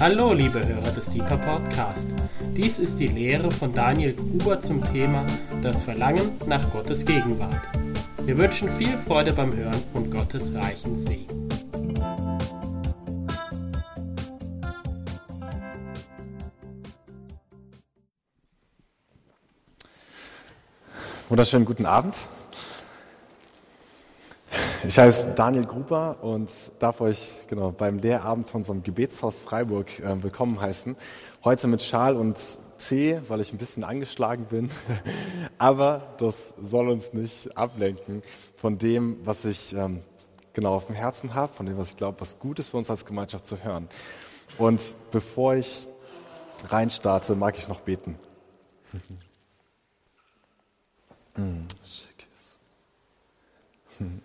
Hallo, liebe Hörer des Deeper Podcast. Dies ist die Lehre von Daniel Gruber zum Thema Das Verlangen nach Gottes Gegenwart. Wir wünschen viel Freude beim Hören und Gottes reichen Segen. Wunderschönen guten Abend. Ich heiße Daniel Gruber und darf euch genau beim Lehrabend von unserem Gebetshaus Freiburg äh, willkommen heißen. Heute mit Schal und Tee, weil ich ein bisschen angeschlagen bin. Aber das soll uns nicht ablenken von dem, was ich ähm, genau auf dem Herzen habe, von dem, was ich glaube, was gut ist für uns als Gemeinschaft zu hören. Und bevor ich reinstarte, mag ich noch beten. hm. hm.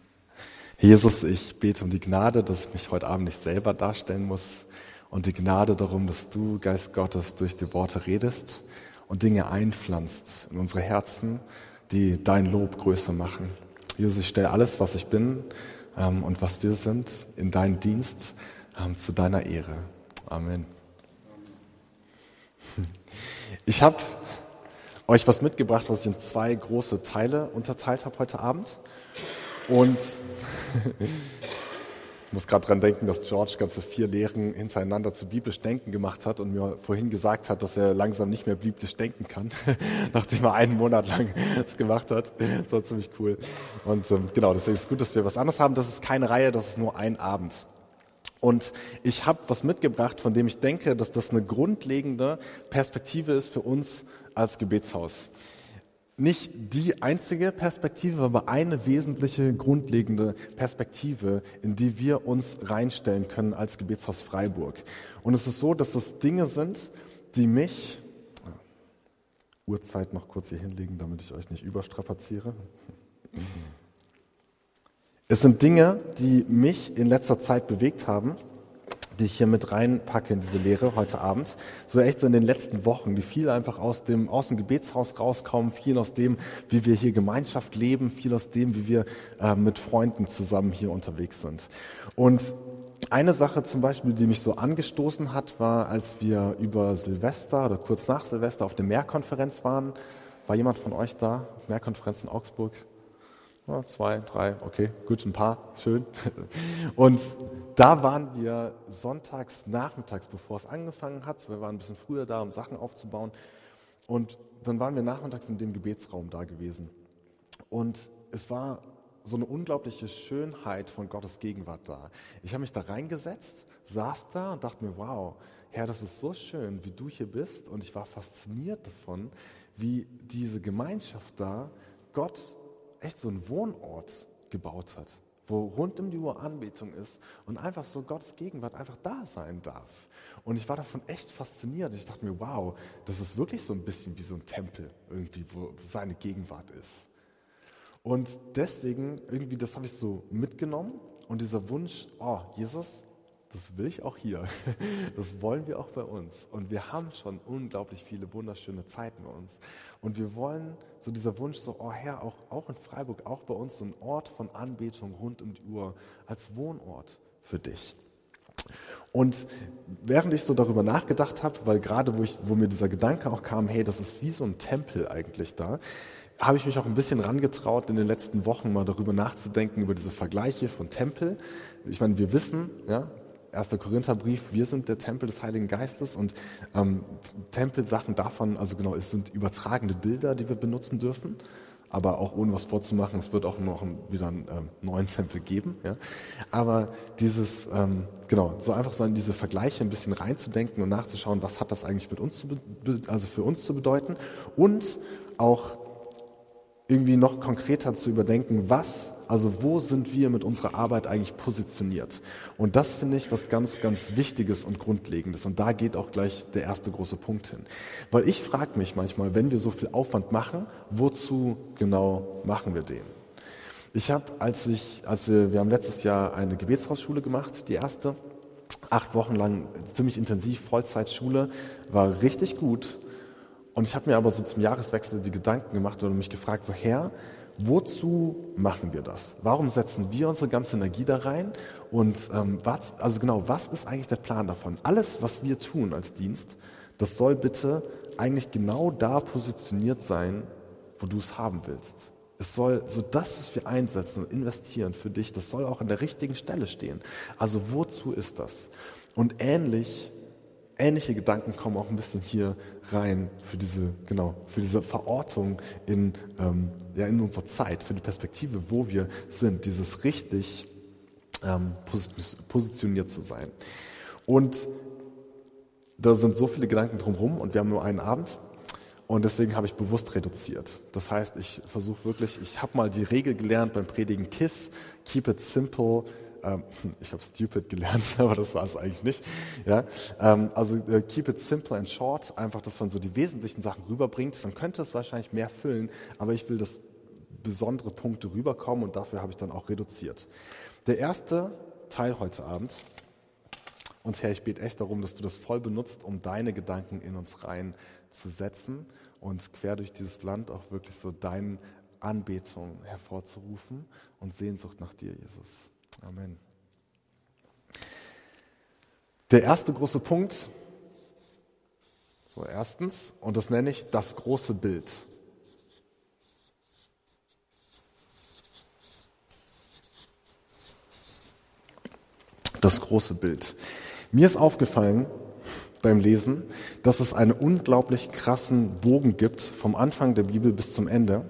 Jesus, ich bete um die Gnade, dass ich mich heute Abend nicht selber darstellen muss und die Gnade darum, dass du, Geist Gottes, durch die Worte redest und Dinge einpflanzt in unsere Herzen, die dein Lob größer machen. Jesus, ich stelle alles, was ich bin ähm, und was wir sind, in deinen Dienst ähm, zu deiner Ehre. Amen. Ich habe euch was mitgebracht, was ich in zwei große Teile unterteilt habe heute Abend. Und ich muss gerade dran denken, dass George ganze vier Lehren hintereinander zu biblisch Denken gemacht hat und mir vorhin gesagt hat, dass er langsam nicht mehr biblisch denken kann, nachdem er einen Monat lang das gemacht hat. Das war ziemlich cool. Und ähm, genau, deswegen ist es gut, dass wir was anderes haben. Das ist keine Reihe, das ist nur ein Abend. Und ich habe was mitgebracht, von dem ich denke, dass das eine grundlegende Perspektive ist für uns als Gebetshaus nicht die einzige Perspektive, aber eine wesentliche, grundlegende Perspektive, in die wir uns reinstellen können als Gebetshaus Freiburg. Und es ist so, dass das Dinge sind, die mich, Uhrzeit noch kurz hier hinlegen, damit ich euch nicht überstrapaziere. Es sind Dinge, die mich in letzter Zeit bewegt haben die ich hier mit reinpacke in diese Lehre heute Abend. So echt so in den letzten Wochen, die viel einfach aus dem, aus dem Gebetshaus rauskommen, viel aus dem, wie wir hier Gemeinschaft leben, viel aus dem, wie wir äh, mit Freunden zusammen hier unterwegs sind. Und eine Sache zum Beispiel, die mich so angestoßen hat, war, als wir über Silvester oder kurz nach Silvester auf der Mehrkonferenz waren. War jemand von euch da? Mehrkonferenz in Augsburg? Ja, zwei, drei, okay, gut, ein paar, schön. Und da waren wir sonntags, nachmittags, bevor es angefangen hat. Wir waren ein bisschen früher da, um Sachen aufzubauen. Und dann waren wir nachmittags in dem Gebetsraum da gewesen. Und es war so eine unglaubliche Schönheit von Gottes Gegenwart da. Ich habe mich da reingesetzt, saß da und dachte mir, wow, Herr, das ist so schön, wie du hier bist. Und ich war fasziniert davon, wie diese Gemeinschaft da Gott echt so einen Wohnort gebaut hat, wo rund um die Uhr Anbetung ist und einfach so Gottes Gegenwart einfach da sein darf. Und ich war davon echt fasziniert. Ich dachte mir, wow, das ist wirklich so ein bisschen wie so ein Tempel irgendwie, wo seine Gegenwart ist. Und deswegen irgendwie, das habe ich so mitgenommen und dieser Wunsch, oh, Jesus, das will ich auch hier. Das wollen wir auch bei uns. Und wir haben schon unglaublich viele wunderschöne Zeiten bei uns. Und wir wollen so dieser Wunsch, so, oh Herr, auch, auch in Freiburg, auch bei uns, so ein Ort von Anbetung rund um die Uhr als Wohnort für dich. Und während ich so darüber nachgedacht habe, weil gerade wo, ich, wo mir dieser Gedanke auch kam, hey, das ist wie so ein Tempel eigentlich da, habe ich mich auch ein bisschen rangetraut, in den letzten Wochen mal darüber nachzudenken, über diese Vergleiche von Tempel. Ich meine, wir wissen, ja, 1. Korintherbrief, wir sind der Tempel des Heiligen Geistes und ähm, Tempelsachen davon, also genau, es sind übertragene Bilder, die wir benutzen dürfen, aber auch ohne was vorzumachen, es wird auch noch wieder einen ähm, neuen Tempel geben. Ja? Aber dieses, ähm, genau, so einfach so in diese Vergleiche ein bisschen reinzudenken und nachzuschauen, was hat das eigentlich mit uns zu, also für uns zu bedeuten und auch irgendwie noch konkreter zu überdenken, was, also wo sind wir mit unserer Arbeit eigentlich positioniert. Und das finde ich was ganz, ganz Wichtiges und Grundlegendes. Und da geht auch gleich der erste große Punkt hin. Weil ich frage mich manchmal, wenn wir so viel Aufwand machen, wozu genau machen wir den? Ich habe, als ich, als wir, wir haben letztes Jahr eine Gebetshausschule gemacht, die erste, acht Wochen lang ziemlich intensiv Vollzeitschule, war richtig gut. Und ich habe mir aber so zum Jahreswechsel die Gedanken gemacht und mich gefragt, so Herr, Wozu machen wir das? Warum setzen wir unsere ganze Energie da rein? Und ähm, was, also genau, was ist eigentlich der Plan davon? Alles, was wir tun als Dienst, das soll bitte eigentlich genau da positioniert sein, wo du es haben willst. Es soll so das, was wir einsetzen und investieren für dich, das soll auch an der richtigen Stelle stehen. Also wozu ist das? Und ähnlich, ähnliche Gedanken kommen auch ein bisschen hier rein für diese, genau, für diese Verortung in, ähm, ja, in unserer Zeit, für die Perspektive, wo wir sind, dieses richtig ähm, positioniert zu sein. Und da sind so viele Gedanken drumherum und wir haben nur einen Abend. Und deswegen habe ich bewusst reduziert. Das heißt, ich versuche wirklich, ich habe mal die Regel gelernt beim Predigen KISS, keep it simple. Ähm, ich habe stupid gelernt, aber das war es eigentlich nicht. Ja? Ähm, also äh, keep it simple and short, einfach, dass man so die wesentlichen Sachen rüberbringt. Man könnte es wahrscheinlich mehr füllen, aber ich will, dass besondere Punkte rüberkommen und dafür habe ich dann auch reduziert. Der erste Teil heute Abend und Herr, ich bete echt darum, dass du das voll benutzt, um deine Gedanken in uns reinzusetzen und quer durch dieses Land auch wirklich so deine Anbetung hervorzurufen und Sehnsucht nach dir, Jesus. Amen. Der erste große Punkt, so erstens, und das nenne ich das große Bild. Das große Bild. Mir ist aufgefallen beim Lesen, dass es einen unglaublich krassen Bogen gibt vom Anfang der Bibel bis zum Ende.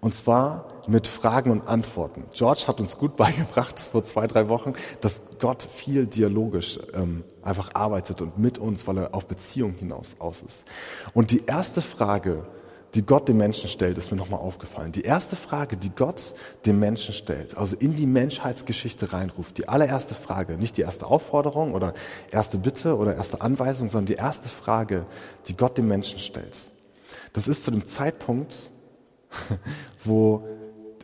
Und zwar mit Fragen und Antworten. George hat uns gut beigebracht vor zwei, drei Wochen, dass Gott viel dialogisch ähm, einfach arbeitet und mit uns, weil er auf Beziehung hinaus aus ist. Und die erste Frage, die Gott dem Menschen stellt, ist mir nochmal aufgefallen. Die erste Frage, die Gott dem Menschen stellt, also in die Menschheitsgeschichte reinruft, die allererste Frage, nicht die erste Aufforderung oder erste Bitte oder erste Anweisung, sondern die erste Frage, die Gott dem Menschen stellt. Das ist zu dem Zeitpunkt, wo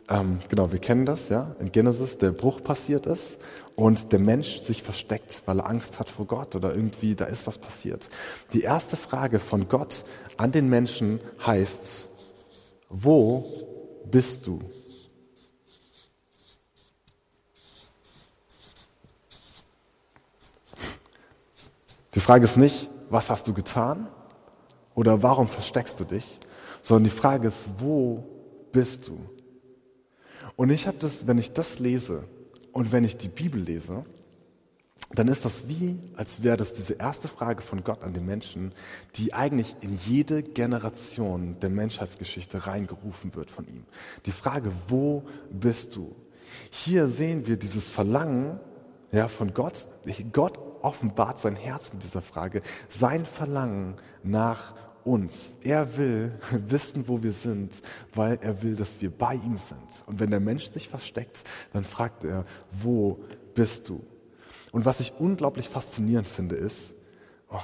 ähm, genau, wir kennen das, ja, in Genesis der Bruch passiert ist und der Mensch sich versteckt, weil er Angst hat vor Gott oder irgendwie da ist was passiert. Die erste Frage von Gott an den Menschen heißt, wo bist du? Die Frage ist nicht, was hast du getan oder warum versteckst du dich, sondern die Frage ist, wo bist du? Und ich habe das, wenn ich das lese und wenn ich die Bibel lese, dann ist das wie, als wäre das diese erste Frage von Gott an den Menschen, die eigentlich in jede Generation der Menschheitsgeschichte reingerufen wird von ihm. Die Frage, wo bist du? Hier sehen wir dieses Verlangen ja, von Gott. Gott offenbart sein Herz mit dieser Frage, sein Verlangen nach uns. Er will wissen, wo wir sind, weil er will, dass wir bei ihm sind. Und wenn der Mensch sich versteckt, dann fragt er, wo bist du? Und was ich unglaublich faszinierend finde, ist, oh,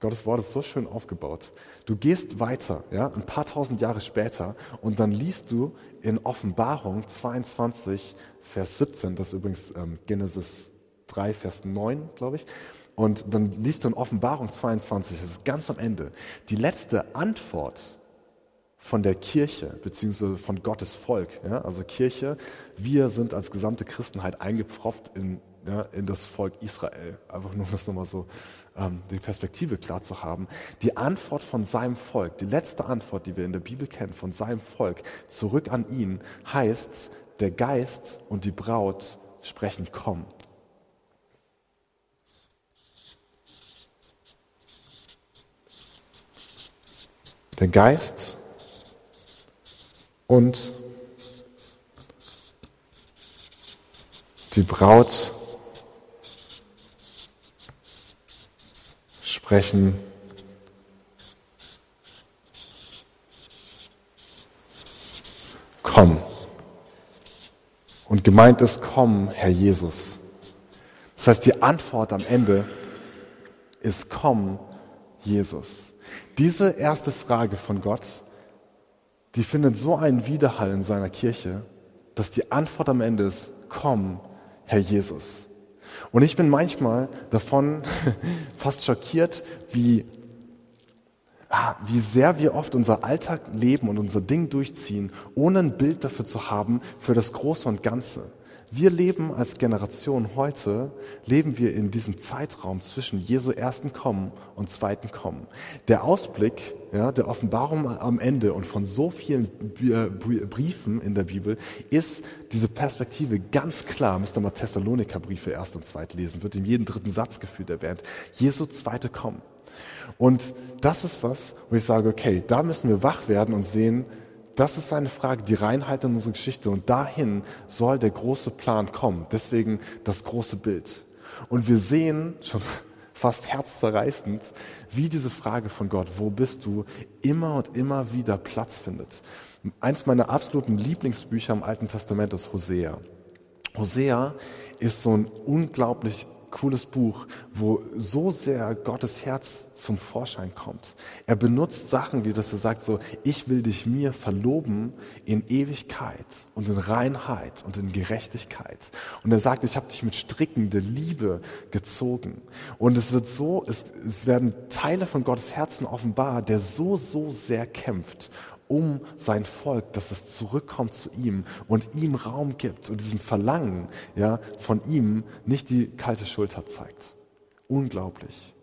Gottes Wort ist so schön aufgebaut. Du gehst weiter, ja, ein paar tausend Jahre später, und dann liest du in Offenbarung 22, Vers 17, das ist übrigens ähm, Genesis 3, Vers 9, glaube ich, und dann liest du in Offenbarung 22, das ist ganz am Ende, die letzte Antwort von der Kirche, beziehungsweise von Gottes Volk. Ja? Also Kirche, wir sind als gesamte Christenheit eingepfropft in, ja, in das Volk Israel. Einfach nur, um das nochmal so ähm, die Perspektive klar zu haben. Die Antwort von seinem Volk, die letzte Antwort, die wir in der Bibel kennen, von seinem Volk zurück an ihn, heißt, der Geist und die Braut sprechen, komm. Der Geist und die Braut sprechen komm. Und gemeint ist, komm, Herr Jesus. Das heißt, die Antwort am Ende ist, komm, Jesus. Diese erste Frage von Gott, die findet so einen Widerhall in seiner Kirche, dass die Antwort am Ende ist, komm, Herr Jesus. Und ich bin manchmal davon fast schockiert, wie, ah, wie sehr wir oft unser Alltag leben und unser Ding durchziehen, ohne ein Bild dafür zu haben, für das Große und Ganze. Wir leben als Generation heute, leben wir in diesem Zeitraum zwischen Jesu ersten Kommen und zweiten Kommen. Der Ausblick ja, der Offenbarung am Ende und von so vielen Briefen in der Bibel ist diese Perspektive ganz klar, müsst ihr mal Thessaloniker Briefe erst und zweit lesen, wird in jedem dritten Satz geführt erwähnt. Jesu zweite Kommen. Und das ist was, wo ich sage, okay, da müssen wir wach werden und sehen, das ist eine Frage, die Reinheit in unserer Geschichte und dahin soll der große Plan kommen. Deswegen das große Bild. Und wir sehen schon fast herzzerreißend, wie diese Frage von Gott, wo bist du, immer und immer wieder Platz findet. Eins meiner absoluten Lieblingsbücher im Alten Testament ist Hosea. Hosea ist so ein unglaublich cooles Buch, wo so sehr Gottes Herz zum Vorschein kommt. Er benutzt Sachen, wie das er sagt, so, ich will dich mir verloben in Ewigkeit und in Reinheit und in Gerechtigkeit. Und er sagt, ich habe dich mit Stricken der Liebe gezogen. Und es wird so, es, es werden Teile von Gottes Herzen offenbar, der so, so sehr kämpft um sein Volk, dass es zurückkommt zu ihm und ihm Raum gibt und diesem Verlangen ja, von ihm nicht die kalte Schulter zeigt. Unglaublich.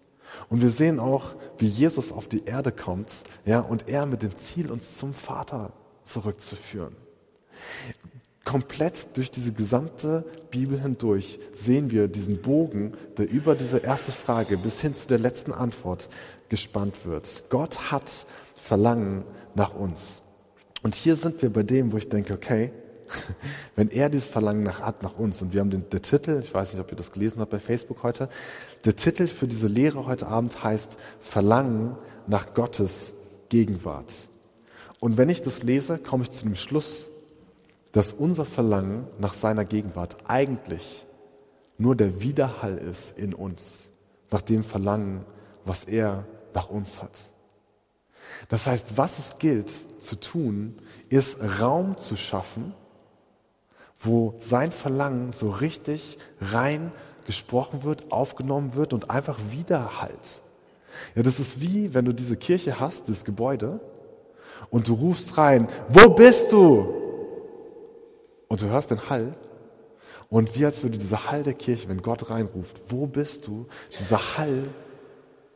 Und wir sehen auch, wie Jesus auf die Erde kommt ja, und er mit dem Ziel, uns zum Vater zurückzuführen. Komplett durch diese gesamte Bibel hindurch sehen wir diesen Bogen, der über diese erste Frage bis hin zu der letzten Antwort gespannt wird. Gott hat Verlangen nach uns. Und hier sind wir bei dem, wo ich denke, okay, wenn er dieses Verlangen nach, hat nach uns und wir haben den der Titel, ich weiß nicht, ob ihr das gelesen habt bei Facebook heute, der Titel für diese Lehre heute Abend heißt Verlangen nach Gottes Gegenwart. Und wenn ich das lese, komme ich zu dem Schluss, dass unser Verlangen nach seiner Gegenwart eigentlich nur der Widerhall ist in uns, nach dem Verlangen, was er nach uns hat. Das heißt, was es gilt zu tun, ist Raum zu schaffen, wo sein Verlangen so richtig rein gesprochen wird, aufgenommen wird und einfach widerhallt. Ja, das ist wie, wenn du diese Kirche hast, das Gebäude, und du rufst rein, wo bist du? Und du hörst den Hall. Und wie als würde dieser Hall der Kirche, wenn Gott reinruft, wo bist du? Dieser Hall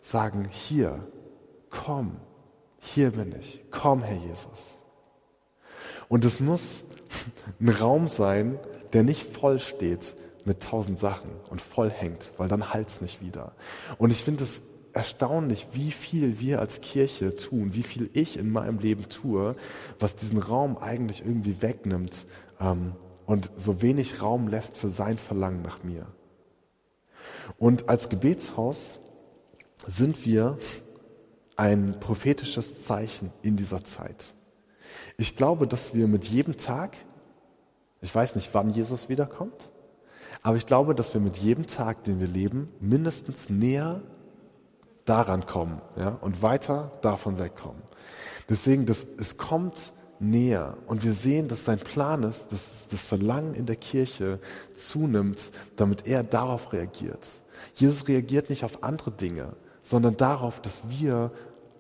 sagen, hier, komm, hier bin ich, komm, Herr Jesus. Und es muss ein Raum sein, der nicht voll steht mit tausend Sachen und voll hängt, weil dann halt's nicht wieder. Und ich finde es erstaunlich, wie viel wir als Kirche tun, wie viel ich in meinem Leben tue, was diesen Raum eigentlich irgendwie wegnimmt ähm, und so wenig Raum lässt für sein Verlangen nach mir. Und als Gebetshaus sind wir ein prophetisches Zeichen in dieser Zeit. Ich glaube, dass wir mit jedem Tag, ich weiß nicht, wann Jesus wiederkommt, aber ich glaube, dass wir mit jedem Tag, den wir leben, mindestens näher daran kommen ja, und weiter davon wegkommen. Deswegen, das, es kommt näher und wir sehen, dass sein Plan ist, dass das Verlangen in der Kirche zunimmt, damit er darauf reagiert. Jesus reagiert nicht auf andere Dinge, sondern darauf, dass wir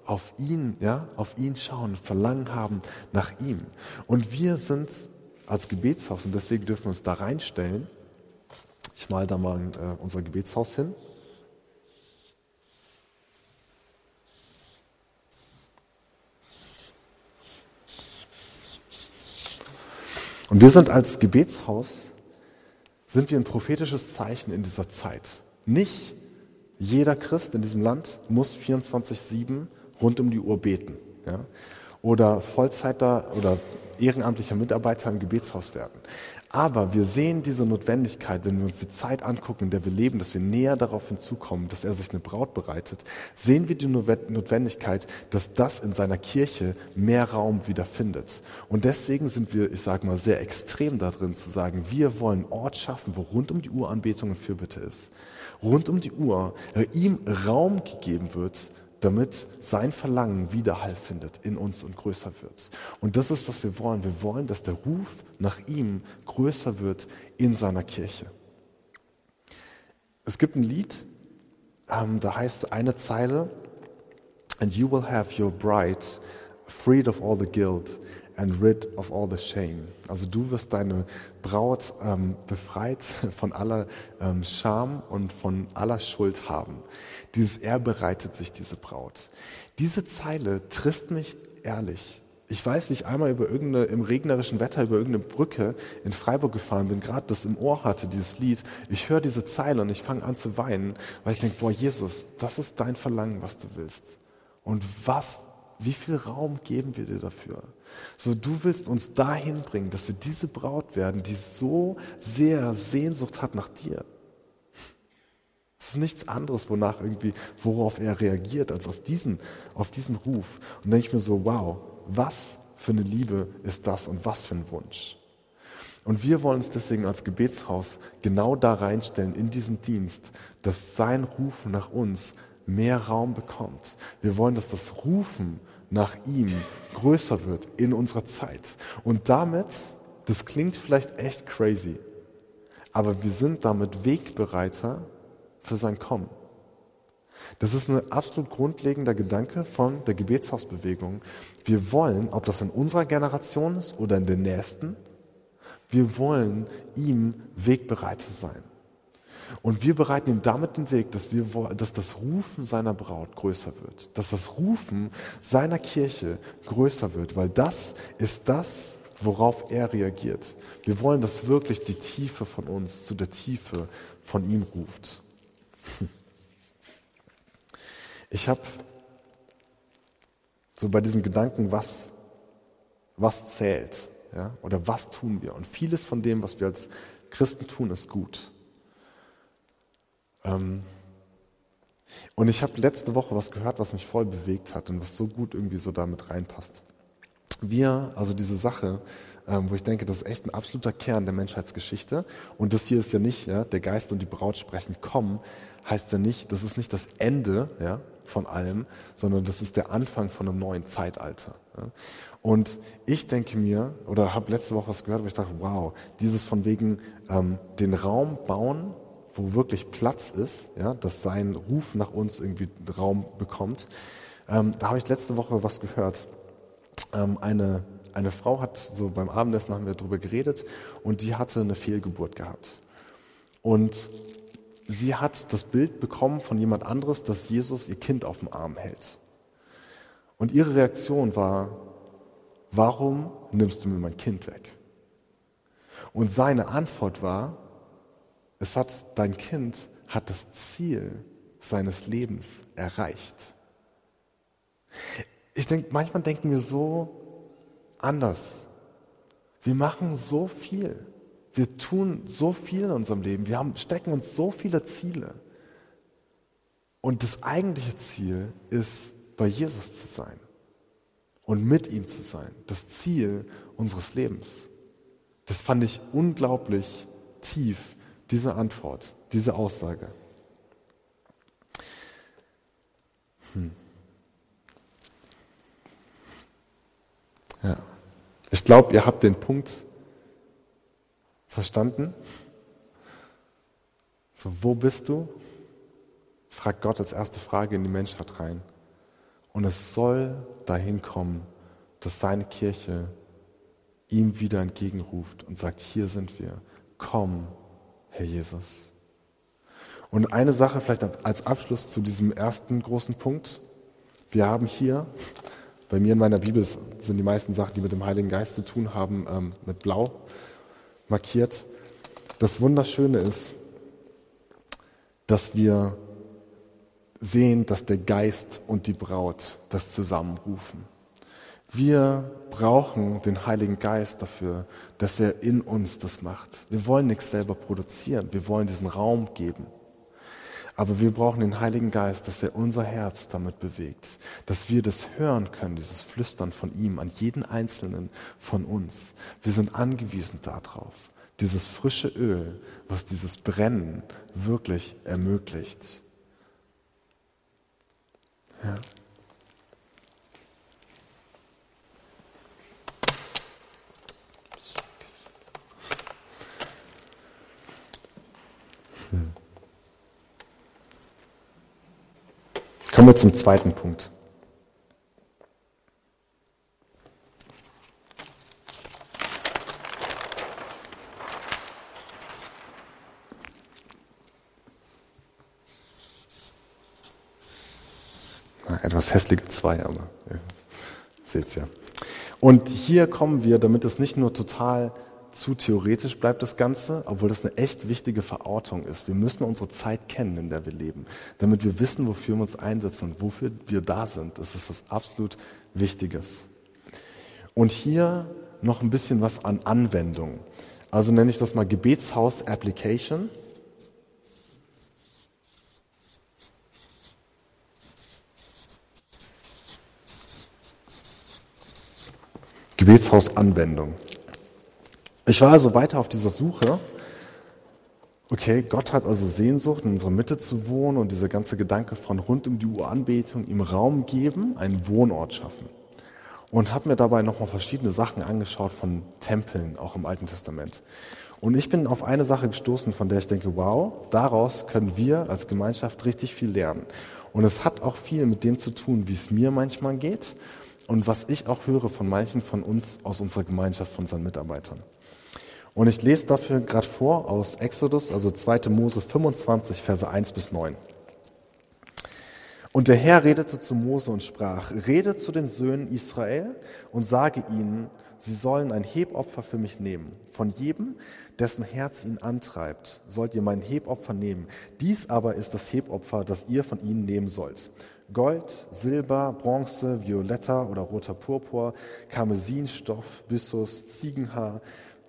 auf ihn, ja, auf ihn schauen, Verlangen haben nach ihm. Und wir sind als Gebetshaus und deswegen dürfen wir uns da reinstellen. Ich mal da mal äh, unser Gebetshaus hin. Und wir sind als Gebetshaus, sind wir ein prophetisches Zeichen in dieser Zeit. Nicht jeder Christ in diesem Land muss 24-7 rund um die Uhr beten. Ja? Oder Vollzeiter oder ehrenamtlicher Mitarbeiter im Gebetshaus werden. Aber wir sehen diese Notwendigkeit, wenn wir uns die Zeit angucken, in der wir leben, dass wir näher darauf hinzukommen, dass er sich eine Braut bereitet, sehen wir die Notwendigkeit, dass das in seiner Kirche mehr Raum wieder findet. Und deswegen sind wir, ich sage mal, sehr extrem darin zu sagen, wir wollen Ort schaffen, wo rund um die Uhr Anbetung und Fürbitte ist. Rund um die Uhr ihm Raum gegeben wird, damit sein Verlangen Widerhall findet in uns und größer wird. Und das ist, was wir wollen. Wir wollen, dass der Ruf nach ihm größer wird in seiner Kirche. Es gibt ein Lied, ähm, da heißt eine Zeile, And you will have your bride freed of all the guilt and rid of all the shame. Also du wirst deine Braut ähm, befreit von aller ähm, Scham und von aller Schuld haben. Dieses Er bereitet sich diese Braut. Diese Zeile trifft mich ehrlich. Ich weiß, wie ich einmal über irgendeine, im regnerischen Wetter über irgendeine Brücke in Freiburg gefahren bin, gerade das im Ohr hatte, dieses Lied. Ich höre diese Zeile und ich fange an zu weinen, weil ich denke, boah, Jesus, das ist dein Verlangen, was du willst. Und was, wie viel Raum geben wir dir dafür? So, du willst uns dahin bringen, dass wir diese Braut werden, die so sehr Sehnsucht hat nach dir. Es ist nichts anderes, wonach irgendwie, worauf er reagiert, als auf diesen, auf diesen Ruf. Und denke ich mir so, wow, was für eine Liebe ist das und was für ein Wunsch. Und wir wollen uns deswegen als Gebetshaus genau da reinstellen in diesen Dienst, dass sein Rufen nach uns mehr Raum bekommt. Wir wollen, dass das Rufen nach ihm größer wird in unserer Zeit. Und damit, das klingt vielleicht echt crazy, aber wir sind damit Wegbereiter für sein Kommen. Das ist ein absolut grundlegender Gedanke von der Gebetshausbewegung. Wir wollen, ob das in unserer Generation ist oder in der nächsten, wir wollen ihm Wegbereiter sein. Und wir bereiten ihm damit den Weg, dass, wir, dass das Rufen seiner Braut größer wird, dass das Rufen seiner Kirche größer wird, weil das ist das, worauf er reagiert. Wir wollen, dass wirklich die Tiefe von uns zu der Tiefe von ihm ruft. Ich habe so bei diesem Gedanken, was, was zählt ja, oder was tun wir. Und vieles von dem, was wir als Christen tun, ist gut. Ähm, und ich habe letzte Woche was gehört, was mich voll bewegt hat und was so gut irgendwie so damit reinpasst. Wir, also diese Sache, ähm, wo ich denke, das ist echt ein absoluter Kern der Menschheitsgeschichte. Und das hier ist ja nicht, ja, der Geist und die Braut sprechen, kommen, heißt ja nicht, das ist nicht das Ende ja, von allem, sondern das ist der Anfang von einem neuen Zeitalter. Ja. Und ich denke mir, oder habe letzte Woche was gehört, wo ich dachte, wow, dieses von wegen ähm, den Raum bauen, wo wirklich Platz ist, ja, dass sein Ruf nach uns irgendwie Raum bekommt. Ähm, da habe ich letzte Woche was gehört. Ähm, eine, eine Frau hat so beim Abendessen haben wir darüber geredet und die hatte eine Fehlgeburt gehabt. Und sie hat das Bild bekommen von jemand anderes, dass Jesus ihr Kind auf dem Arm hält. Und ihre Reaktion war, warum nimmst du mir mein Kind weg? Und seine Antwort war, es hat, dein Kind hat das Ziel seines Lebens erreicht. Ich denke, manchmal denken wir so anders. Wir machen so viel. Wir tun so viel in unserem Leben. Wir haben, stecken uns so viele Ziele. Und das eigentliche Ziel ist, bei Jesus zu sein und mit ihm zu sein. Das Ziel unseres Lebens. Das fand ich unglaublich tief, diese Antwort, diese Aussage. Hm. Ja. Ich glaube, ihr habt den Punkt Verstanden? So, wo bist du? Fragt Gott als erste Frage in die Menschheit rein. Und es soll dahin kommen, dass seine Kirche ihm wieder entgegenruft und sagt, hier sind wir. Komm, Herr Jesus. Und eine Sache vielleicht als Abschluss zu diesem ersten großen Punkt. Wir haben hier, bei mir in meiner Bibel sind die meisten Sachen, die mit dem Heiligen Geist zu tun haben, ähm, mit Blau markiert. Das Wunderschöne ist, dass wir sehen, dass der Geist und die Braut das zusammenrufen. Wir brauchen den Heiligen Geist dafür, dass er in uns das macht. Wir wollen nichts selber produzieren, wir wollen diesen Raum geben. Aber wir brauchen den Heiligen Geist, dass er unser Herz damit bewegt, dass wir das hören können, dieses Flüstern von ihm an jeden einzelnen von uns. Wir sind angewiesen darauf, dieses frische Öl, was dieses Brennen wirklich ermöglicht. Ja. Kommen wir zum zweiten Punkt. etwas hässliche zwei, aber ja, seht's ja. Und hier kommen wir, damit es nicht nur total zu theoretisch bleibt das Ganze, obwohl das eine echt wichtige Verortung ist. Wir müssen unsere Zeit kennen, in der wir leben, damit wir wissen, wofür wir uns einsetzen und wofür wir da sind. Das ist was absolut Wichtiges. Und hier noch ein bisschen was an Anwendung. Also nenne ich das mal Gebetshaus Application. Gebetshaus Anwendung. Ich war also weiter auf dieser Suche. Okay, Gott hat also Sehnsucht, in unserer Mitte zu wohnen und dieser ganze Gedanke von rund um die Uhr Anbetung ihm Raum geben, einen Wohnort schaffen. Und habe mir dabei nochmal verschiedene Sachen angeschaut von Tempeln, auch im Alten Testament. Und ich bin auf eine Sache gestoßen, von der ich denke, wow, daraus können wir als Gemeinschaft richtig viel lernen. Und es hat auch viel mit dem zu tun, wie es mir manchmal geht und was ich auch höre von manchen von uns aus unserer Gemeinschaft, von unseren Mitarbeitern. Und ich lese dafür gerade vor aus Exodus, also 2. Mose 25, Verse 1 bis 9. Und der Herr redete zu Mose und sprach, rede zu den Söhnen Israel und sage ihnen, sie sollen ein Hebopfer für mich nehmen. Von jedem, dessen Herz ihn antreibt, sollt ihr mein Hebopfer nehmen. Dies aber ist das Hebopfer, das ihr von ihnen nehmen sollt. Gold, Silber, Bronze, violetter oder roter Purpur, Karmesinstoff, Byssus, Ziegenhaar,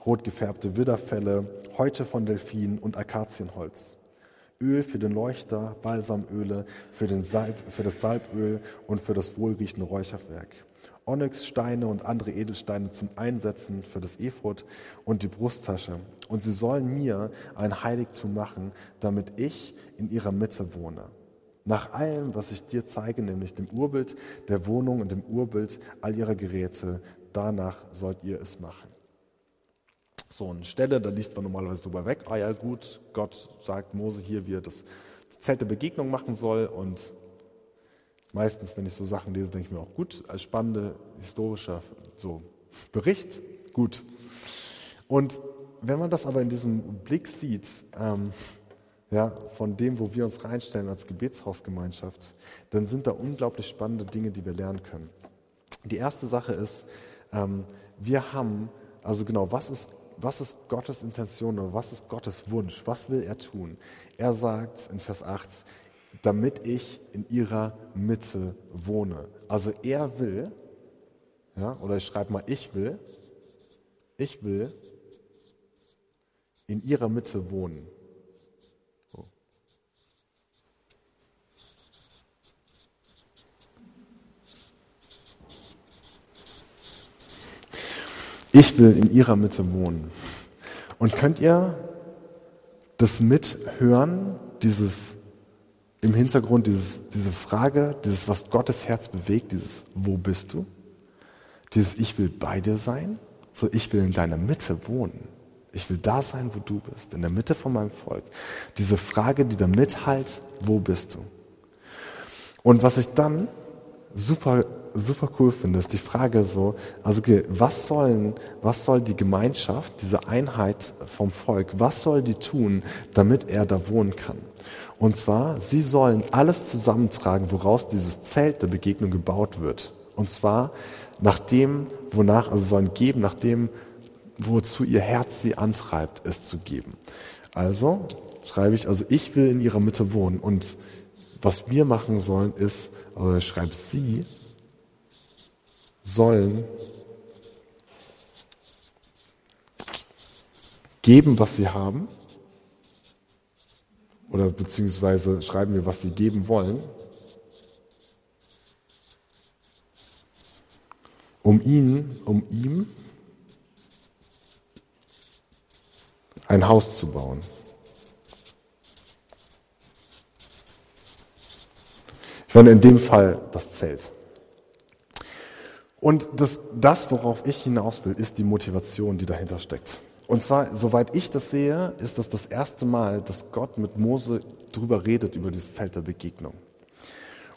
rot gefärbte Widderfelle, Häute von Delfinen und Akazienholz. Öl für den Leuchter, Balsamöle für, den Salb, für das Salböl und für das wohlriechende Räucherwerk. Onyxsteine und andere Edelsteine zum Einsetzen für das Ephod und die Brusttasche. Und sie sollen mir ein Heiligtum machen, damit ich in ihrer Mitte wohne. Nach allem, was ich dir zeige, nämlich dem Urbild der Wohnung und dem Urbild all ihrer Geräte, danach sollt ihr es machen so eine Stelle, da liest man normalerweise drüber weg, ah ja gut, Gott sagt Mose hier, wie er das Zelt der Begegnung machen soll und meistens, wenn ich so Sachen lese, denke ich mir auch gut, als spannender historischer so Bericht, gut. Und wenn man das aber in diesem Blick sieht, ähm, ja, von dem, wo wir uns reinstellen als Gebetshausgemeinschaft, dann sind da unglaublich spannende Dinge, die wir lernen können. Die erste Sache ist, ähm, wir haben, also genau, was ist was ist Gottes Intention oder was ist Gottes Wunsch? Was will er tun? Er sagt in Vers 8, damit ich in ihrer Mitte wohne. Also er will, ja, oder ich schreibe mal, ich will, ich will in ihrer Mitte wohnen. Ich will in ihrer Mitte wohnen. Und könnt ihr das mithören, dieses im Hintergrund, dieses, diese Frage, dieses, was Gottes Herz bewegt, dieses Wo bist du? Dieses Ich will bei dir sein, so ich will in deiner Mitte wohnen. Ich will da sein, wo du bist, in der Mitte von meinem Volk. Diese Frage, die da mithalt, wo bist du? Und was ich dann super super cool finde, ist die Frage so, also okay, was sollen, was soll die Gemeinschaft, diese Einheit vom Volk, was soll die tun, damit er da wohnen kann? Und zwar, sie sollen alles zusammentragen, woraus dieses Zelt der Begegnung gebaut wird. Und zwar nach dem, wonach, also sollen geben, nach dem, wozu ihr Herz sie antreibt, es zu geben. Also schreibe ich, also ich will in ihrer Mitte wohnen und was wir machen sollen ist, ich schreibe sie, sollen geben, was sie haben, oder beziehungsweise schreiben wir, was sie geben wollen, um ihn, um ihm ein Haus zu bauen. Meine in dem Fall das Zelt. Und das, das, worauf ich hinaus will, ist die Motivation, die dahinter steckt. Und zwar, soweit ich das sehe, ist das das erste Mal, dass Gott mit Mose drüber redet, über dieses Zelt der Begegnung.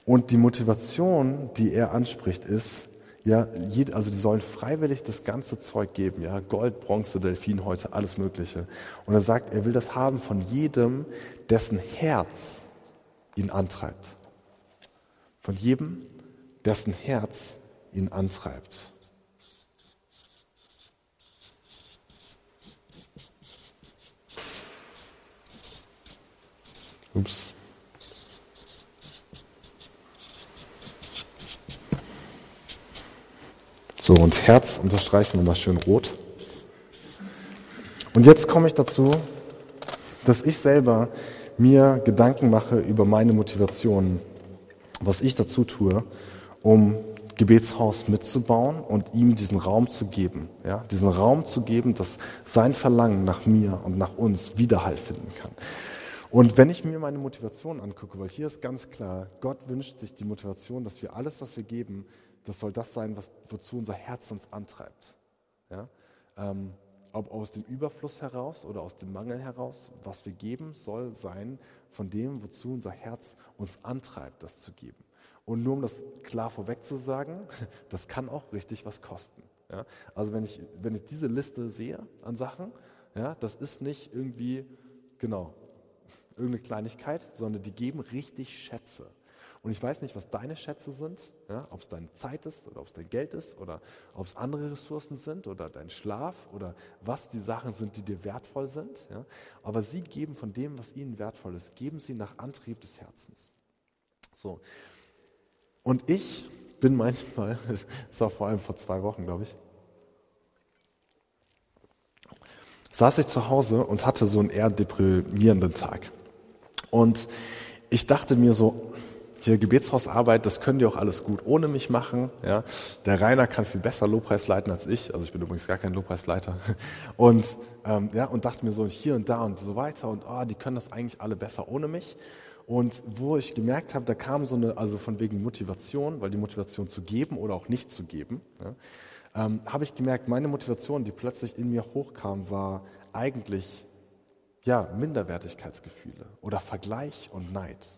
Und die Motivation, die er anspricht, ist, ja, also die sollen freiwillig das ganze Zeug geben, ja, Gold, Bronze, Delfin, heute, alles Mögliche. Und er sagt, er will das haben von jedem, dessen Herz ihn antreibt. Von jedem, dessen Herz ihn antreibt. Ups. So, und Herz unterstreichen wir mal schön rot. Und jetzt komme ich dazu, dass ich selber mir Gedanken mache über meine Motivation, was ich dazu tue, um Gebetshaus mitzubauen und ihm diesen Raum zu geben. Ja? Diesen Raum zu geben, dass sein Verlangen nach mir und nach uns Widerhall finden kann. Und wenn ich mir meine Motivation angucke, weil hier ist ganz klar, Gott wünscht sich die Motivation, dass wir alles, was wir geben, das soll das sein, was, wozu unser Herz uns antreibt. Ja? Ähm, ob aus dem Überfluss heraus oder aus dem Mangel heraus, was wir geben, soll sein von dem, wozu unser Herz uns antreibt, das zu geben. Und nur um das klar vorweg zu sagen, das kann auch richtig was kosten. Ja? Also wenn ich, wenn ich diese Liste sehe an Sachen, ja, das ist nicht irgendwie, genau, irgendeine Kleinigkeit, sondern die geben richtig Schätze. Und ich weiß nicht, was deine Schätze sind, ja, ob es deine Zeit ist oder ob es dein Geld ist oder ob es andere Ressourcen sind oder dein Schlaf oder was die Sachen sind, die dir wertvoll sind. Ja. Aber sie geben von dem, was ihnen wertvoll ist, geben sie nach Antrieb des Herzens. So. Und ich bin manchmal, das war vor allem vor zwei Wochen, glaube ich, saß ich zu Hause und hatte so einen eher deprimierenden Tag. Und ich dachte mir so, hier Gebetshausarbeit, das können die auch alles gut ohne mich machen. Ja. Der Rainer kann viel besser Lobpreis leiten als ich. Also ich bin übrigens gar kein Lobpreisleiter. Und, ähm, ja, und dachte mir so hier und da und so weiter. Und oh, die können das eigentlich alle besser ohne mich. Und wo ich gemerkt habe, da kam so eine, also von wegen Motivation, weil die Motivation zu geben oder auch nicht zu geben, ja, ähm, habe ich gemerkt, meine Motivation, die plötzlich in mir hochkam, war eigentlich ja, Minderwertigkeitsgefühle oder Vergleich und Neid.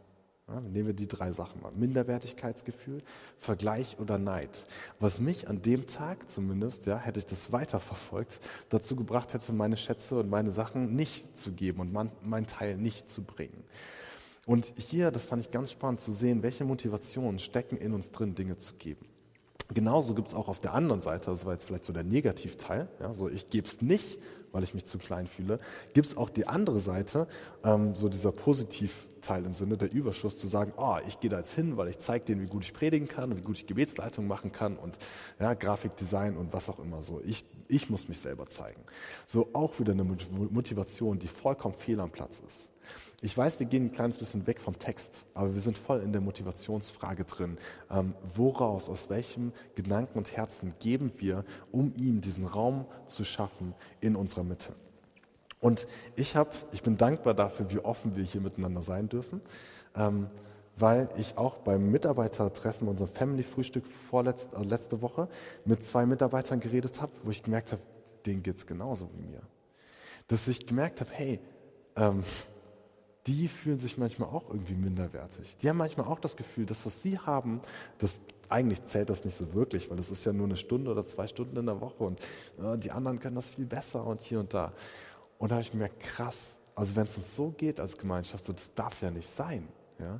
Ja, nehmen wir die drei Sachen mal. Minderwertigkeitsgefühl, Vergleich oder Neid. Was mich an dem Tag zumindest, ja, hätte ich das weiterverfolgt, dazu gebracht hätte, meine Schätze und meine Sachen nicht zu geben und mein, mein Teil nicht zu bringen. Und hier, das fand ich ganz spannend zu sehen, welche Motivationen stecken in uns drin, Dinge zu geben. Genauso gibt es auch auf der anderen Seite, das war jetzt vielleicht so der Negativteil, ja, so ich gebe es nicht, weil ich mich zu klein fühle, gibt es auch die andere Seite, ähm, so dieser Positivteil im Sinne der Überschuss, zu sagen, oh, ich gehe da jetzt hin, weil ich zeige denen, wie gut ich predigen kann und wie gut ich Gebetsleitung machen kann und ja, Grafikdesign und was auch immer so. Ich, ich muss mich selber zeigen. So auch wieder eine Motivation, die vollkommen fehl am Platz ist. Ich weiß, wir gehen ein kleines bisschen weg vom Text, aber wir sind voll in der Motivationsfrage drin. Ähm, woraus, aus welchem Gedanken und Herzen geben wir, um ihm diesen Raum zu schaffen in unserer Mitte? Und ich, hab, ich bin dankbar dafür, wie offen wir hier miteinander sein dürfen, ähm, weil ich auch beim Mitarbeitertreffen, unserem Family-Frühstück vorletzte äh, letzte Woche, mit zwei Mitarbeitern geredet habe, wo ich gemerkt habe, denen geht es genauso wie mir. Dass ich gemerkt habe, hey, ähm, die fühlen sich manchmal auch irgendwie minderwertig. Die haben manchmal auch das Gefühl, das, was sie haben, das eigentlich zählt das nicht so wirklich, weil das ist ja nur eine Stunde oder zwei Stunden in der Woche und äh, die anderen können das viel besser und hier und da. Und da habe ich gemerkt, krass, also wenn es uns so geht als Gemeinschaft, so, das darf ja nicht sein. Ja?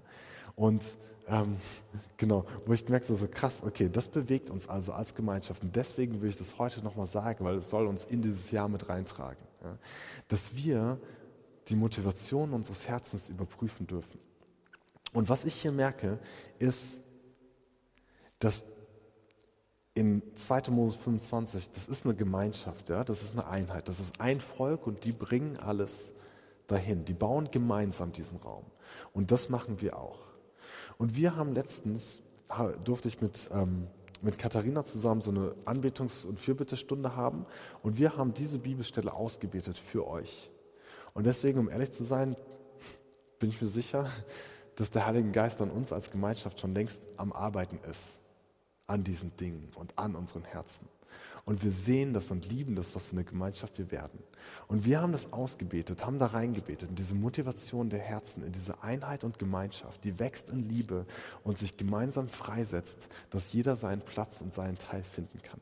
Und ähm, genau, wo ich gemerkt habe, so krass, okay, das bewegt uns also als Gemeinschaft. Und deswegen will ich das heute nochmal sagen, weil es soll uns in dieses Jahr mit reintragen. Ja? Dass wir die Motivation unseres Herzens überprüfen dürfen. Und was ich hier merke, ist, dass in 2. Mose 25, das ist eine Gemeinschaft, ja, das ist eine Einheit, das ist ein Volk und die bringen alles dahin. Die bauen gemeinsam diesen Raum. Und das machen wir auch. Und wir haben letztens, durfte ich mit, ähm, mit Katharina zusammen so eine Anbetungs- und Fürbittestunde haben und wir haben diese Bibelstelle ausgebetet für euch. Und deswegen, um ehrlich zu sein, bin ich mir sicher, dass der Heilige Geist an uns als Gemeinschaft schon längst am Arbeiten ist, an diesen Dingen und an unseren Herzen. Und wir sehen das und lieben das, was für eine Gemeinschaft wir werden. Und wir haben das ausgebetet, haben da reingebetet, in diese Motivation der Herzen, in diese Einheit und Gemeinschaft, die wächst in Liebe und sich gemeinsam freisetzt, dass jeder seinen Platz und seinen Teil finden kann.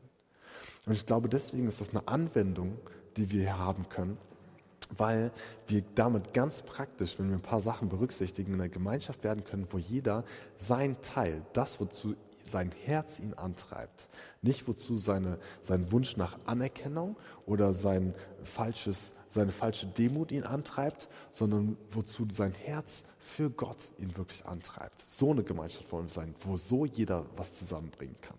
Und ich glaube, deswegen ist das eine Anwendung, die wir hier haben können, weil wir damit ganz praktisch, wenn wir ein paar Sachen berücksichtigen, in einer Gemeinschaft werden können, wo jeder sein Teil, das, wozu sein Herz ihn antreibt, nicht wozu seine, sein Wunsch nach Anerkennung oder sein falsches, seine falsche Demut ihn antreibt, sondern wozu sein Herz für Gott ihn wirklich antreibt. So eine Gemeinschaft wollen wir sein, wo so jeder was zusammenbringen kann.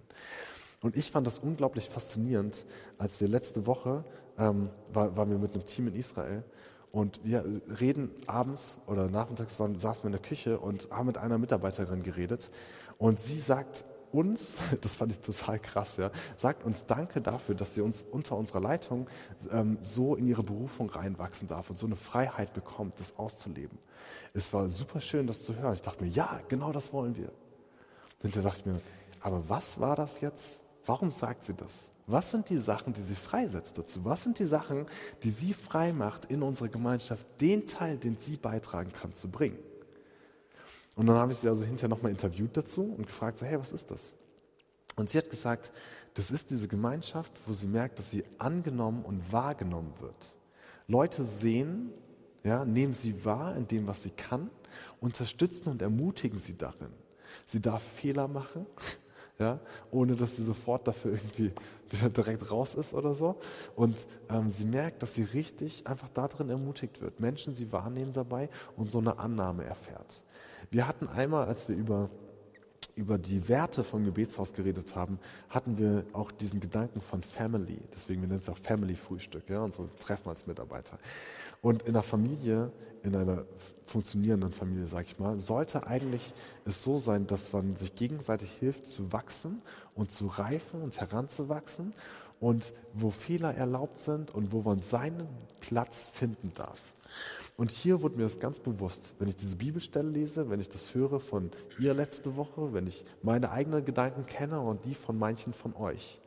Und ich fand das unglaublich faszinierend, als wir letzte Woche ähm, war, waren wir mit einem Team in Israel und wir reden abends oder nachmittags waren, saßen wir in der Küche und haben mit einer Mitarbeiterin geredet. Und sie sagt uns, das fand ich total krass, ja, sagt uns Danke dafür, dass sie uns unter unserer Leitung ähm, so in ihre Berufung reinwachsen darf und so eine Freiheit bekommt, das auszuleben. Es war super schön, das zu hören. Ich dachte mir, ja, genau das wollen wir. Und dann dachte ich mir, aber was war das jetzt? Warum sagt sie das? Was sind die Sachen, die sie freisetzt dazu? Was sind die Sachen, die sie frei macht in unserer Gemeinschaft, den Teil, den sie beitragen kann, zu bringen? Und dann habe ich sie also hinterher nochmal interviewt dazu und gefragt, so, hey, was ist das? Und sie hat gesagt, das ist diese Gemeinschaft, wo sie merkt, dass sie angenommen und wahrgenommen wird. Leute sehen, ja, nehmen sie wahr in dem, was sie kann, unterstützen und ermutigen sie darin. Sie darf Fehler machen, ja, ohne dass sie sofort dafür irgendwie wieder direkt raus ist oder so. Und ähm, sie merkt, dass sie richtig einfach darin ermutigt wird, Menschen sie wahrnehmen dabei und so eine Annahme erfährt. Wir hatten einmal, als wir über über die Werte vom Gebetshaus geredet haben, hatten wir auch diesen Gedanken von Family. Deswegen, wir nennen es auch Family-Frühstück, ja, unsere Treffen als Mitarbeiter. Und in einer Familie, in einer funktionierenden Familie, sag ich mal, sollte eigentlich es so sein, dass man sich gegenseitig hilft zu wachsen und zu reifen und heranzuwachsen und wo Fehler erlaubt sind und wo man seinen Platz finden darf. Und hier wurde mir das ganz bewusst, wenn ich diese Bibelstelle lese, wenn ich das höre von ihr letzte Woche, wenn ich meine eigenen Gedanken kenne und die von manchen von euch.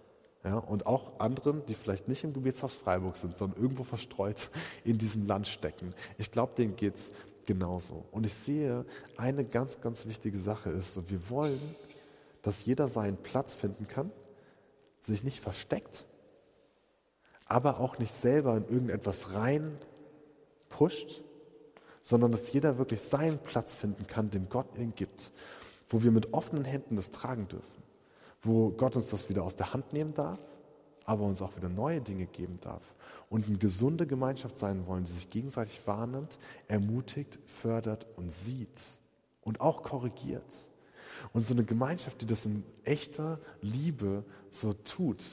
Ja, und auch anderen, die vielleicht nicht im Gebetshaus Freiburg sind, sondern irgendwo verstreut in diesem Land stecken. Ich glaube, denen geht es genauso. Und ich sehe, eine ganz, ganz wichtige Sache ist, wir wollen, dass jeder seinen Platz finden kann, sich nicht versteckt, aber auch nicht selber in irgendetwas rein pusht, sondern dass jeder wirklich seinen Platz finden kann, den Gott ihm gibt, wo wir mit offenen Händen das tragen dürfen, wo Gott uns das wieder aus der Hand nehmen darf, aber uns auch wieder neue Dinge geben darf und eine gesunde Gemeinschaft sein wollen, die sich gegenseitig wahrnimmt, ermutigt, fördert und sieht und auch korrigiert. Und so eine Gemeinschaft, die das in echter Liebe so tut,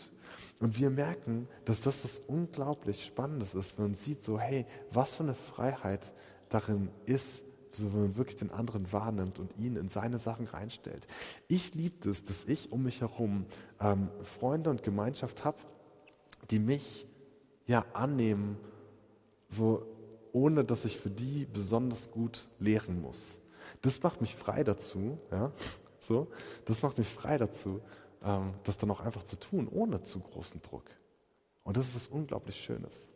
und wir merken, dass das was unglaublich Spannendes ist, wenn man sieht, so, hey, was für eine Freiheit darin ist, so wenn man wirklich den anderen wahrnimmt und ihn in seine Sachen reinstellt. Ich liebe es, dass ich um mich herum ähm, Freunde und Gemeinschaft habe, die mich ja annehmen, so ohne dass ich für die besonders gut lehren muss. Das macht mich frei dazu, ja, so, das macht mich frei dazu, ähm, das dann auch einfach zu tun, ohne zu großen Druck. Und das ist was unglaublich Schönes.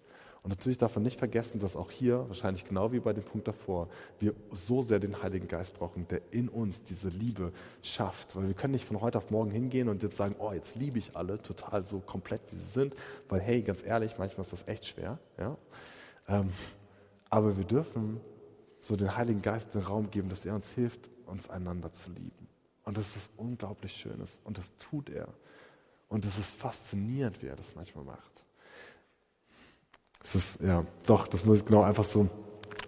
Und natürlich darf man nicht vergessen, dass auch hier, wahrscheinlich genau wie bei dem Punkt davor, wir so sehr den Heiligen Geist brauchen, der in uns diese Liebe schafft. Weil wir können nicht von heute auf morgen hingehen und jetzt sagen, oh, jetzt liebe ich alle total so komplett, wie sie sind. Weil, hey, ganz ehrlich, manchmal ist das echt schwer. Ja? Ähm, aber wir dürfen so den Heiligen Geist den Raum geben, dass er uns hilft, uns einander zu lieben. Und das ist unglaublich Schönes. Und das tut er. Und es ist faszinierend, wie er das manchmal macht. Es ist, ja, doch, das muss ich genau einfach so.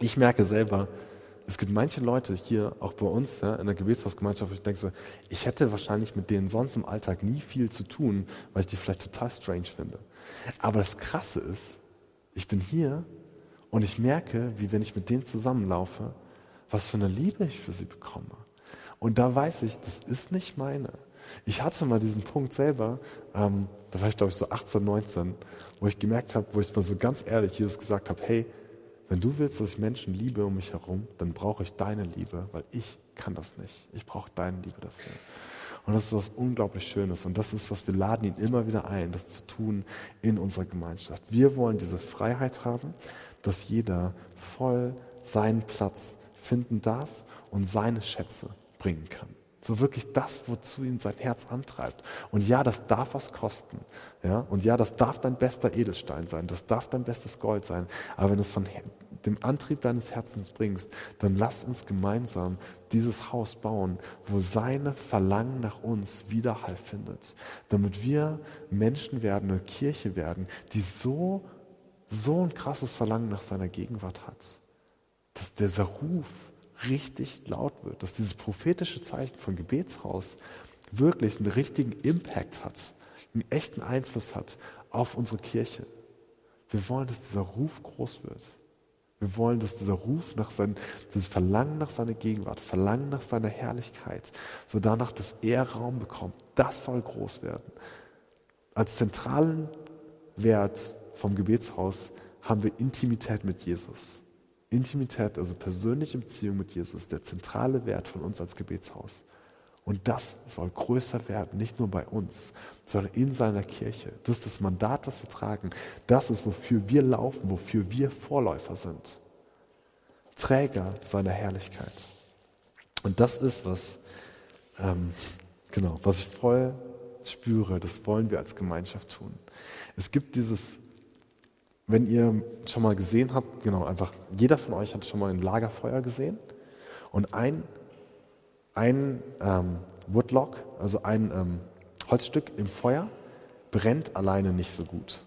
Ich merke selber, es gibt manche Leute hier, auch bei uns ja, in der Gebetshausgemeinschaft, wo ich denke so, ich hätte wahrscheinlich mit denen sonst im Alltag nie viel zu tun, weil ich die vielleicht total strange finde. Aber das Krasse ist, ich bin hier und ich merke, wie wenn ich mit denen zusammenlaufe, was für eine Liebe ich für sie bekomme. Und da weiß ich, das ist nicht meine. Ich hatte mal diesen Punkt selber, ähm, da war ich glaube ich so 18, 19, wo ich gemerkt habe, wo ich mal so ganz ehrlich Jesus gesagt habe, hey, wenn du willst, dass ich Menschen liebe um mich herum, dann brauche ich deine Liebe, weil ich kann das nicht. Ich brauche deine Liebe dafür. Und das ist was unglaublich Schönes. Und das ist, was wir laden ihn immer wieder ein, das zu tun in unserer Gemeinschaft. Wir wollen diese Freiheit haben, dass jeder voll seinen Platz finden darf und seine Schätze bringen kann. So wirklich das, wozu ihn sein Herz antreibt. Und ja, das darf was kosten. Ja? Und ja, das darf dein bester Edelstein sein. Das darf dein bestes Gold sein. Aber wenn du es von dem Antrieb deines Herzens bringst, dann lass uns gemeinsam dieses Haus bauen, wo seine Verlangen nach uns Widerhall findet. Damit wir Menschen werden, eine Kirche werden, die so, so ein krasses Verlangen nach seiner Gegenwart hat. Dass dieser Ruf richtig laut wird, dass dieses prophetische Zeichen von Gebetshaus wirklich einen richtigen Impact hat, einen echten Einfluss hat auf unsere Kirche. Wir wollen, dass dieser Ruf groß wird. Wir wollen, dass dieser Ruf nach sein, dieses Verlangen nach seiner Gegenwart, Verlangen nach seiner Herrlichkeit, so danach, dass er Raum bekommt, das soll groß werden. Als zentralen Wert vom Gebetshaus haben wir Intimität mit Jesus. Intimität, also persönliche Beziehung mit Jesus, der zentrale Wert von uns als Gebetshaus. Und das soll größer werden, nicht nur bei uns, sondern in seiner Kirche. Das ist das Mandat, was wir tragen. Das ist, wofür wir laufen, wofür wir Vorläufer sind. Träger seiner Herrlichkeit. Und das ist, was, ähm, genau, was ich voll spüre, das wollen wir als Gemeinschaft tun. Es gibt dieses wenn ihr schon mal gesehen habt, genau, einfach jeder von euch hat schon mal ein Lagerfeuer gesehen und ein, ein ähm, Woodlock, also ein ähm, Holzstück im Feuer, brennt alleine nicht so gut.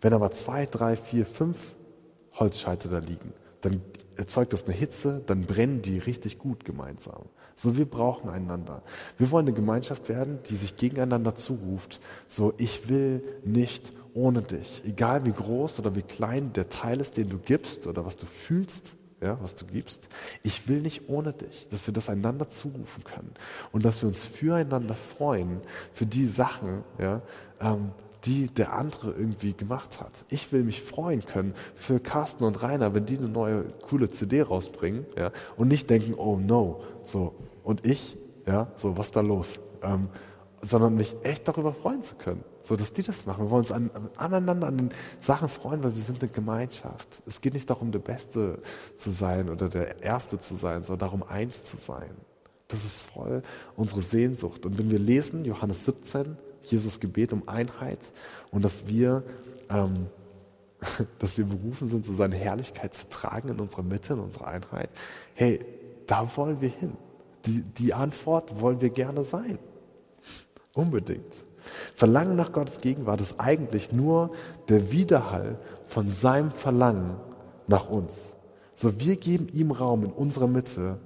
Wenn aber zwei, drei, vier, fünf Holzscheite da liegen, dann erzeugt das eine Hitze, dann brennen die richtig gut gemeinsam. So, wir brauchen einander. Wir wollen eine Gemeinschaft werden, die sich gegeneinander zuruft. So, ich will nicht ohne dich. Egal wie groß oder wie klein der Teil ist, den du gibst oder was du fühlst, ja, was du gibst. Ich will nicht ohne dich, dass wir das einander zurufen können und dass wir uns füreinander freuen für die Sachen, ja, ähm, die der andere irgendwie gemacht hat. Ich will mich freuen können für Carsten und Rainer, wenn die eine neue coole CD rausbringen, ja, und nicht denken, oh no, so und ich, ja, so was da los, ähm, sondern mich echt darüber freuen zu können, so dass die das machen. Wir wollen uns an, aneinander an den Sachen freuen, weil wir sind eine Gemeinschaft. Es geht nicht darum, der Beste zu sein oder der Erste zu sein, sondern darum, eins zu sein. Das ist voll unsere Sehnsucht. Und wenn wir lesen, Johannes 17, Jesus Gebet um Einheit und dass wir, ähm, dass wir berufen sind, so seine Herrlichkeit zu tragen in unserer Mitte, in unserer Einheit. Hey, da wollen wir hin. Die, die Antwort wollen wir gerne sein. Unbedingt. Verlangen nach Gottes Gegenwart ist eigentlich nur der Widerhall von seinem Verlangen nach uns. So, wir geben ihm Raum in unserer Mitte,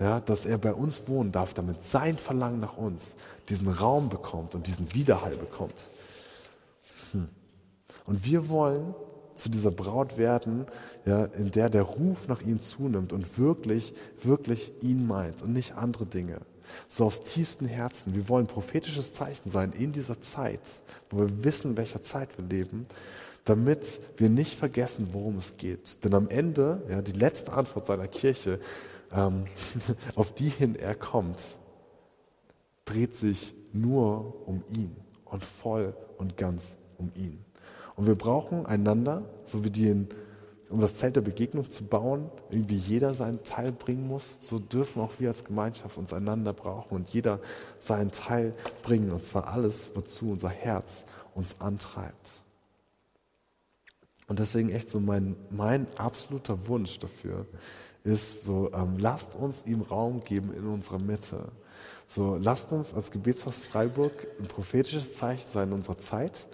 ja, dass er bei uns wohnen darf, damit sein Verlangen nach uns diesen Raum bekommt und diesen Widerhall bekommt. Hm. Und wir wollen zu dieser Braut werden, ja, in der der Ruf nach ihm zunimmt und wirklich, wirklich ihn meint und nicht andere Dinge. So aus tiefstem Herzen. Wir wollen prophetisches Zeichen sein in dieser Zeit, wo wir wissen, in welcher Zeit wir leben, damit wir nicht vergessen, worum es geht. Denn am Ende, ja, die letzte Antwort seiner Kirche, ähm, auf die hin er kommt, dreht sich nur um ihn und voll und ganz um ihn. Und wir brauchen einander, so wie die, in, um das Zelt der Begegnung zu bauen, irgendwie jeder seinen Teil bringen muss, so dürfen auch wir als Gemeinschaft uns einander brauchen und jeder seinen Teil bringen. Und zwar alles, wozu unser Herz uns antreibt. Und deswegen echt so mein, mein absoluter Wunsch dafür ist so, ähm, lasst uns ihm Raum geben in unserer Mitte. So, lasst uns als Gebetshaus Freiburg ein prophetisches Zeichen sein in unserer Zeit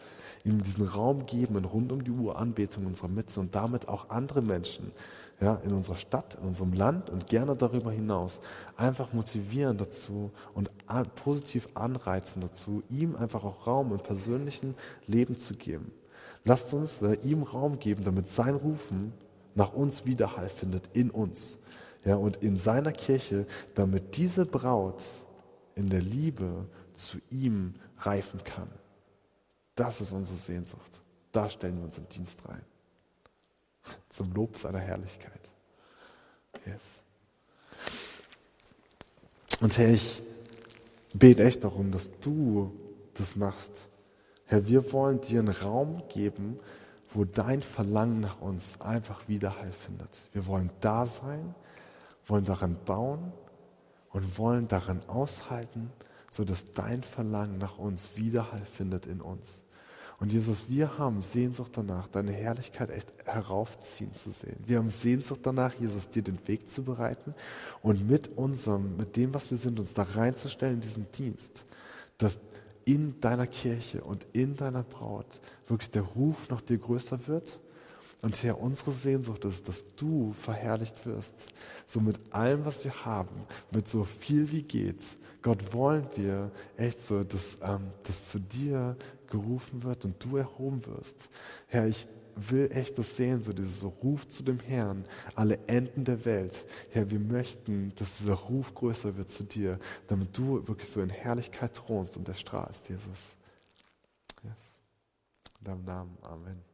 ihm diesen Raum geben in rund um die Uhr Anbetung in unserer Mitte und damit auch andere Menschen ja, in unserer Stadt, in unserem Land und gerne darüber hinaus einfach motivieren dazu und an, positiv anreizen dazu, ihm einfach auch Raum im persönlichen Leben zu geben. Lasst uns äh, ihm Raum geben, damit sein Rufen nach uns Widerhall findet in uns ja, und in seiner Kirche, damit diese Braut in der Liebe zu ihm reifen kann. Das ist unsere Sehnsucht. Da stellen wir uns im Dienst rein. Zum Lob seiner Herrlichkeit. Yes. Und Herr, ich bete echt darum, dass du das machst. Herr, wir wollen dir einen Raum geben, wo dein Verlangen nach uns einfach Widerhall findet. Wir wollen da sein, wollen daran bauen und wollen darin aushalten, sodass dein Verlangen nach uns Widerhall findet in uns. Und Jesus, wir haben Sehnsucht danach, deine Herrlichkeit echt heraufziehen zu sehen. Wir haben Sehnsucht danach, Jesus, dir den Weg zu bereiten und mit unserem, mit dem, was wir sind, uns da reinzustellen in diesen Dienst, dass in deiner Kirche und in deiner Braut wirklich der Ruf nach dir größer wird. Und Herr, unsere Sehnsucht ist, dass du verherrlicht wirst. So mit allem, was wir haben, mit so viel wie geht. Gott wollen wir echt so, dass, ähm, dass zu dir gerufen wird und du erhoben wirst. Herr, ich will echt das sehen, so dieses Ruf zu dem Herrn, alle Enden der Welt. Herr, wir möchten, dass dieser Ruf größer wird zu dir, damit du wirklich so in Herrlichkeit thronst und erstrahlst, Jesus. Yes. In deinem Namen. Amen.